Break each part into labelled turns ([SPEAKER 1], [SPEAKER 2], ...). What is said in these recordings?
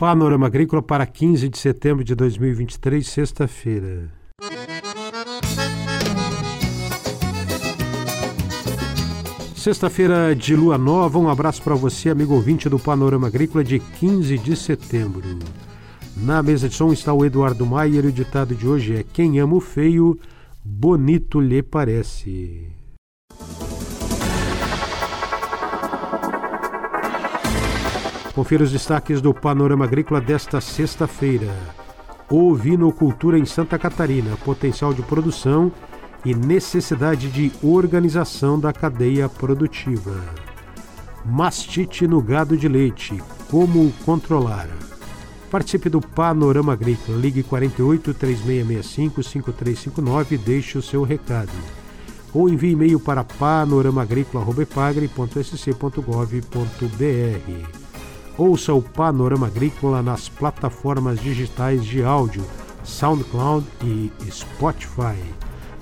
[SPEAKER 1] Panorama Agrícola para 15 de setembro de 2023, sexta-feira. Sexta-feira de lua nova, um abraço para você, amigo ouvinte do Panorama Agrícola de 15 de setembro. Na mesa de som está o Eduardo Maier e o ditado de hoje é: Quem ama o feio, bonito lhe parece. Confira os destaques do Panorama Agrícola desta sexta-feira. Ovinocultura em Santa Catarina, potencial de produção e necessidade de organização da cadeia produtiva. Mastite no gado de leite, como controlar? Participe do Panorama Agrícola. Ligue 48 3665 5359 e deixe o seu recado. Ou envie e-mail para panoramaagrícola.sc.gov.br. Ouça o Panorama Agrícola nas plataformas digitais de áudio SoundCloud e Spotify.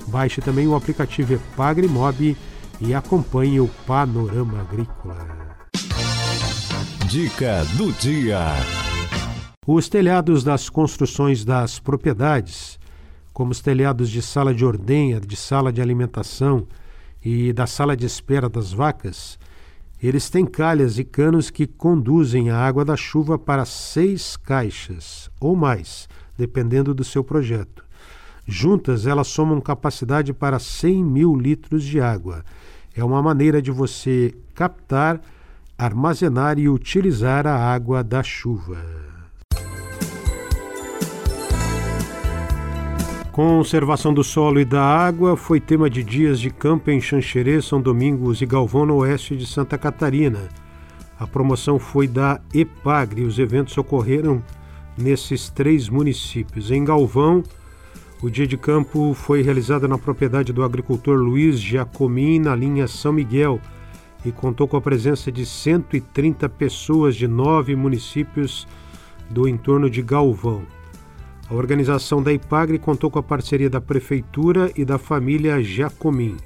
[SPEAKER 1] Baixe também o aplicativo Epagrimob e acompanhe o Panorama Agrícola.
[SPEAKER 2] Dica do dia.
[SPEAKER 1] Os telhados das construções das propriedades, como os telhados de sala de ordenha, de sala de alimentação e da sala de espera das vacas, eles têm calhas e canos que conduzem a água da chuva para seis caixas ou mais, dependendo do seu projeto. Juntas, elas somam capacidade para 100 mil litros de água. É uma maneira de você captar, armazenar e utilizar a água da chuva. Conservação do solo e da água foi tema de dias de campo em Xanxerê, São Domingos e Galvão, no oeste de Santa Catarina. A promoção foi da EPAGRE. Os eventos ocorreram nesses três municípios. Em Galvão, o dia de campo foi realizado na propriedade do agricultor Luiz Giacomin, na linha São Miguel, e contou com a presença de 130 pessoas de nove municípios do entorno de Galvão. A organização da IPAGRE contou com a parceria da Prefeitura e da família Jacomim.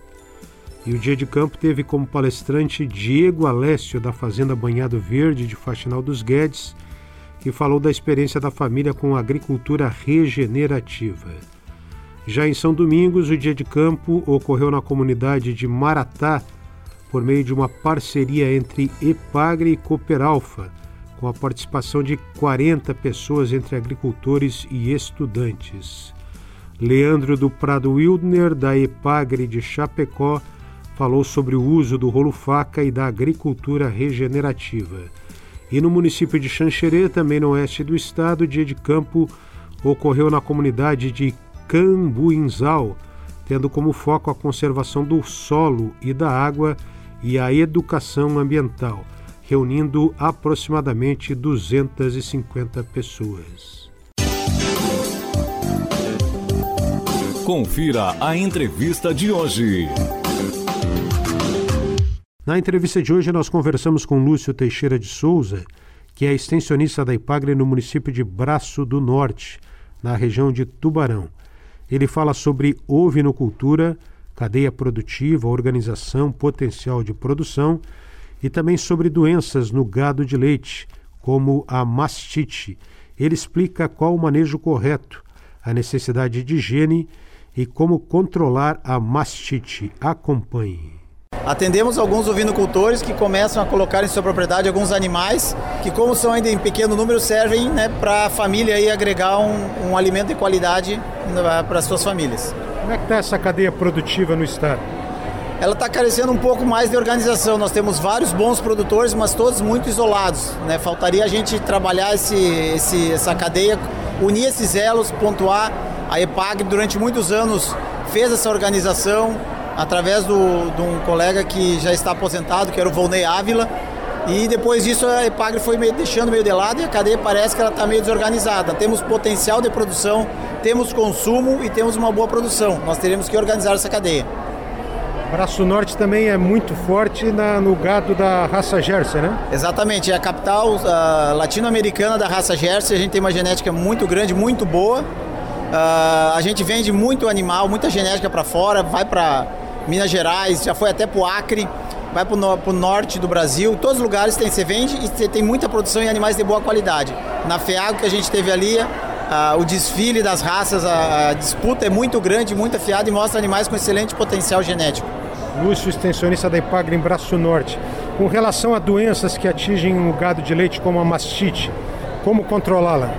[SPEAKER 1] E o dia de campo teve como palestrante Diego Alessio, da Fazenda Banhado Verde de Faxinal dos Guedes, que falou da experiência da família com a agricultura regenerativa. Já em São Domingos, o dia de campo ocorreu na comunidade de Maratá, por meio de uma parceria entre EPAGRE e Cooperalfa, com a participação de 40 pessoas entre agricultores e estudantes. Leandro do Prado Wildner, da Epagre de Chapecó, falou sobre o uso do rolo-faca e da agricultura regenerativa. E no município de Xanxerê, também no oeste do estado, dia de campo ocorreu na comunidade de Cambuinzal, tendo como foco a conservação do solo e da água e a educação ambiental reunindo aproximadamente 250 pessoas.
[SPEAKER 2] Confira a entrevista de hoje.
[SPEAKER 1] Na entrevista de hoje, nós conversamos com Lúcio Teixeira de Souza, que é extensionista da IPAGRE no município de Braço do Norte, na região de Tubarão. Ele fala sobre ovinocultura, cadeia produtiva, organização, potencial de produção e também sobre doenças no gado de leite, como a mastite. Ele explica qual o manejo correto, a necessidade de higiene e como controlar a mastite. Acompanhe.
[SPEAKER 3] Atendemos alguns ovinocultores que começam a colocar em sua propriedade alguns animais que, como são ainda em pequeno número, servem né, para a família aí agregar um, um alimento de qualidade né, para as suas famílias.
[SPEAKER 1] Como é que está essa cadeia produtiva no estado?
[SPEAKER 3] Ela está carecendo um pouco mais de organização. Nós temos vários bons produtores, mas todos muito isolados. Né? Faltaria a gente trabalhar esse, esse, essa cadeia, unir esses elos, pontuar. A EPAG durante muitos anos fez essa organização através do, de um colega que já está aposentado, que era o Volney Ávila. E depois disso a EPAGRE foi meio, deixando meio de lado e a cadeia parece que ela está meio desorganizada. Temos potencial de produção, temos consumo e temos uma boa produção. Nós teremos que organizar essa cadeia.
[SPEAKER 1] Braço Norte também é muito forte na, no gado da raça Jersey, né?
[SPEAKER 3] Exatamente, é a capital uh, latino-americana da raça Jersey. A gente tem uma genética muito grande, muito boa. Uh, a gente vende muito animal, muita genética para fora, vai para Minas Gerais, já foi até para o Acre. vai para o norte do Brasil, todos os lugares tem, você vende e você tem muita produção em animais de boa qualidade. Na FEAGO que a gente teve ali, o desfile das raças, a, a, disputa é muito grande, muito afiada e mostra animais com excelente potencial genético.
[SPEAKER 1] Lúcio, extensionista da Ipagre em Braço Norte. Com relação a doenças que atingem o gado de leite, como a mastite, como controlá-la?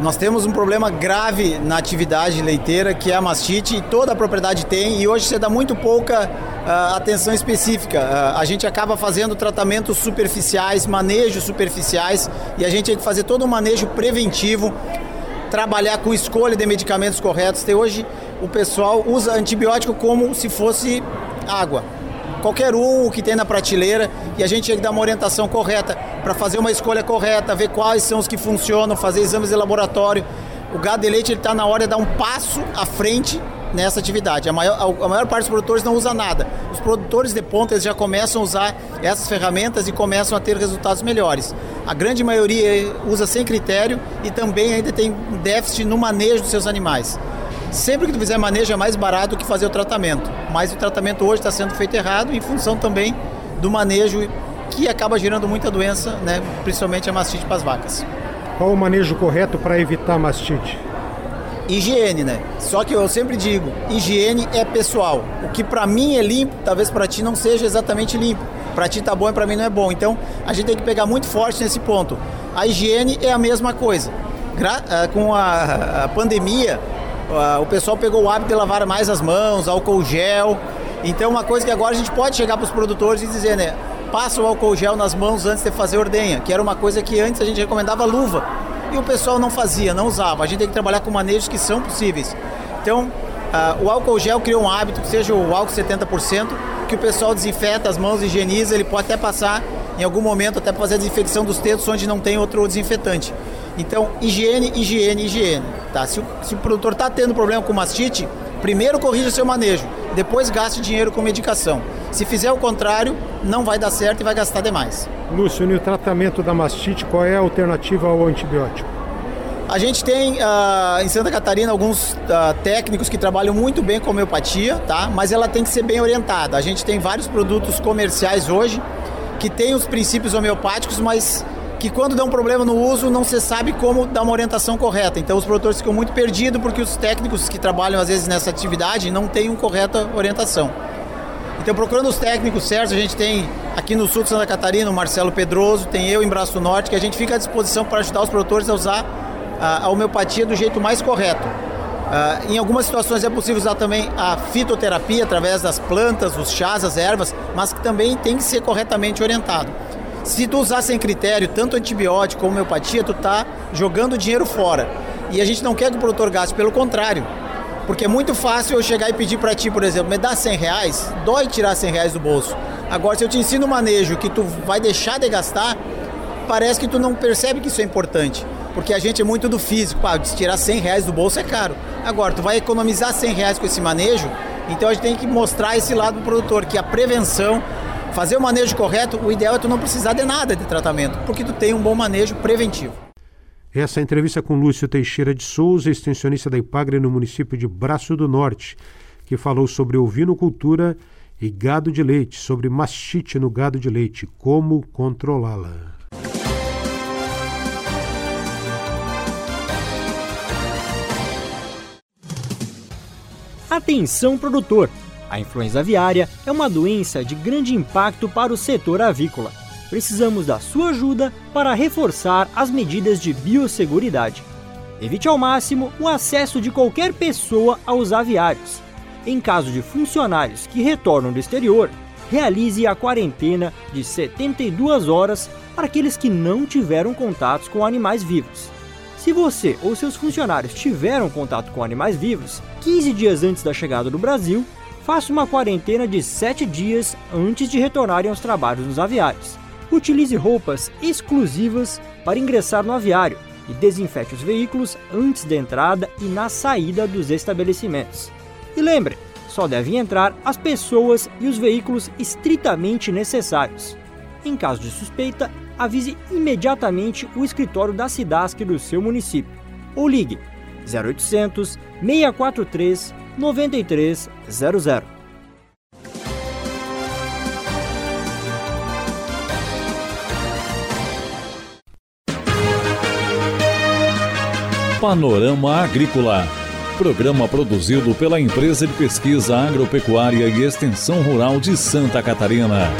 [SPEAKER 3] Nós temos um problema grave na atividade leiteira, que é a mastite, e toda a propriedade tem, e hoje você dá muito pouca uh, atenção específica. Uh, a gente acaba fazendo tratamentos superficiais, manejos superficiais, e a gente tem que fazer todo um manejo preventivo, trabalhar com escolha de medicamentos corretos. Até hoje o pessoal usa antibiótico como se fosse água qualquer um que tem na prateleira e a gente tem que dar uma orientação correta para fazer uma escolha correta, ver quais são os que funcionam, fazer exames de laboratório. O gado de leite está na hora de dar um passo à frente nessa atividade. A maior, a maior parte dos produtores não usa nada. Os produtores de ponta já começam a usar essas ferramentas e começam a ter resultados melhores. A grande maioria usa sem critério e também ainda tem déficit no manejo dos seus animais. Sempre que tu fizer manejo é mais barato que fazer o tratamento, mas o tratamento hoje está sendo feito errado em função também do manejo que acaba gerando muita doença, né, principalmente a mastite para as vacas.
[SPEAKER 1] Qual o manejo correto para evitar mastite?
[SPEAKER 3] Higiene, né? Só que eu sempre digo, higiene é pessoal. O que para mim é limpo, talvez para ti não seja exatamente limpo. Para ti tá bom e para mim não é bom. Então, a gente tem que pegar muito forte nesse ponto. A higiene é a mesma coisa. Gra ah, com a, a pandemia, o pessoal pegou o hábito de lavar mais as mãos, álcool gel. Então, uma coisa que agora a gente pode chegar para os produtores e dizer, né? Passa o álcool gel nas mãos antes de fazer ordenha, que era uma coisa que antes a gente recomendava luva. E o pessoal não fazia, não usava. A gente tem que trabalhar com manejos que são possíveis. Então, uh, o álcool gel criou um hábito que seja o álcool 70%, que o pessoal desinfeta as mãos, higieniza, ele pode até passar em algum momento até fazer a desinfecção dos dedos onde não tem outro desinfetante. Então, higiene, higiene, higiene. Tá? Se, o, se o produtor está tendo problema com mastite, primeiro corrija seu manejo, depois gaste dinheiro com medicação. Se fizer o contrário, não vai dar certo e vai gastar demais.
[SPEAKER 1] Lúcio, no tratamento da mastite, qual é a alternativa ao antibiótico?
[SPEAKER 3] A gente tem uh, em Santa Catarina alguns uh, técnicos que trabalham muito bem com homeopatia, tá? mas ela tem que ser bem orientada. A gente tem vários produtos comerciais hoje que têm os princípios homeopáticos, mas que quando dá um problema no uso, não se sabe como dar uma orientação correta. Então os produtores ficam muito perdidos porque os técnicos que trabalham às vezes nessa atividade não têm uma correta orientação. Então procurando os técnicos certos, a gente tem aqui no sul de Santa Catarina o Marcelo Pedroso, tem eu em Braço Norte, que a gente fica à disposição para ajudar os produtores a usar a, a homeopatia do jeito mais correto. Uh, em algumas situações é possível usar também a fitoterapia através das plantas, os chás, as ervas, mas que também tem que ser corretamente orientado. Se tu usar sem critério, tanto antibiótico como homeopatia, tu tá jogando dinheiro fora. E a gente não quer que o produtor gaste, pelo contrário. Porque é muito fácil eu chegar e pedir para ti, por exemplo, me dá 100 reais, dói tirar 100 reais do bolso. Agora, se eu te ensino o manejo que tu vai deixar de gastar, parece que tu não percebe que isso é importante. Porque a gente é muito do físico, pá, tirar 100 reais do bolso é caro. Agora, tu vai economizar 100 reais com esse manejo, então a gente tem que mostrar esse lado do produtor, que a prevenção fazer o manejo correto, o ideal é tu não precisar de nada de tratamento, porque tu tem um bom manejo preventivo.
[SPEAKER 1] Essa é entrevista com Lúcio Teixeira de Souza, extensionista da Ipagre no município de Braço do Norte, que falou sobre ovinocultura e gado de leite, sobre mastite no gado de leite, como controlá-la.
[SPEAKER 4] Atenção produtor! A influenza aviária é uma doença de grande impacto para o setor avícola. Precisamos da sua ajuda para reforçar as medidas de biosseguridade. Evite ao máximo o acesso de qualquer pessoa aos aviários. Em caso de funcionários que retornam do exterior, realize a quarentena de 72 horas para aqueles que não tiveram contatos com animais vivos. Se você ou seus funcionários tiveram contato com animais vivos 15 dias antes da chegada do Brasil, faça uma quarentena de 7 dias antes de retornarem aos trabalhos nos aviários. Utilize roupas exclusivas para ingressar no aviário e desinfete os veículos antes da entrada e na saída dos estabelecimentos. E lembre, só devem entrar as pessoas e os veículos estritamente necessários. Em caso de suspeita, avise imediatamente o escritório da SIDASC do seu município ou ligue 0800 643 9300.
[SPEAKER 2] Panorama Agrícola. Programa produzido pela Empresa de Pesquisa Agropecuária e Extensão Rural de Santa Catarina.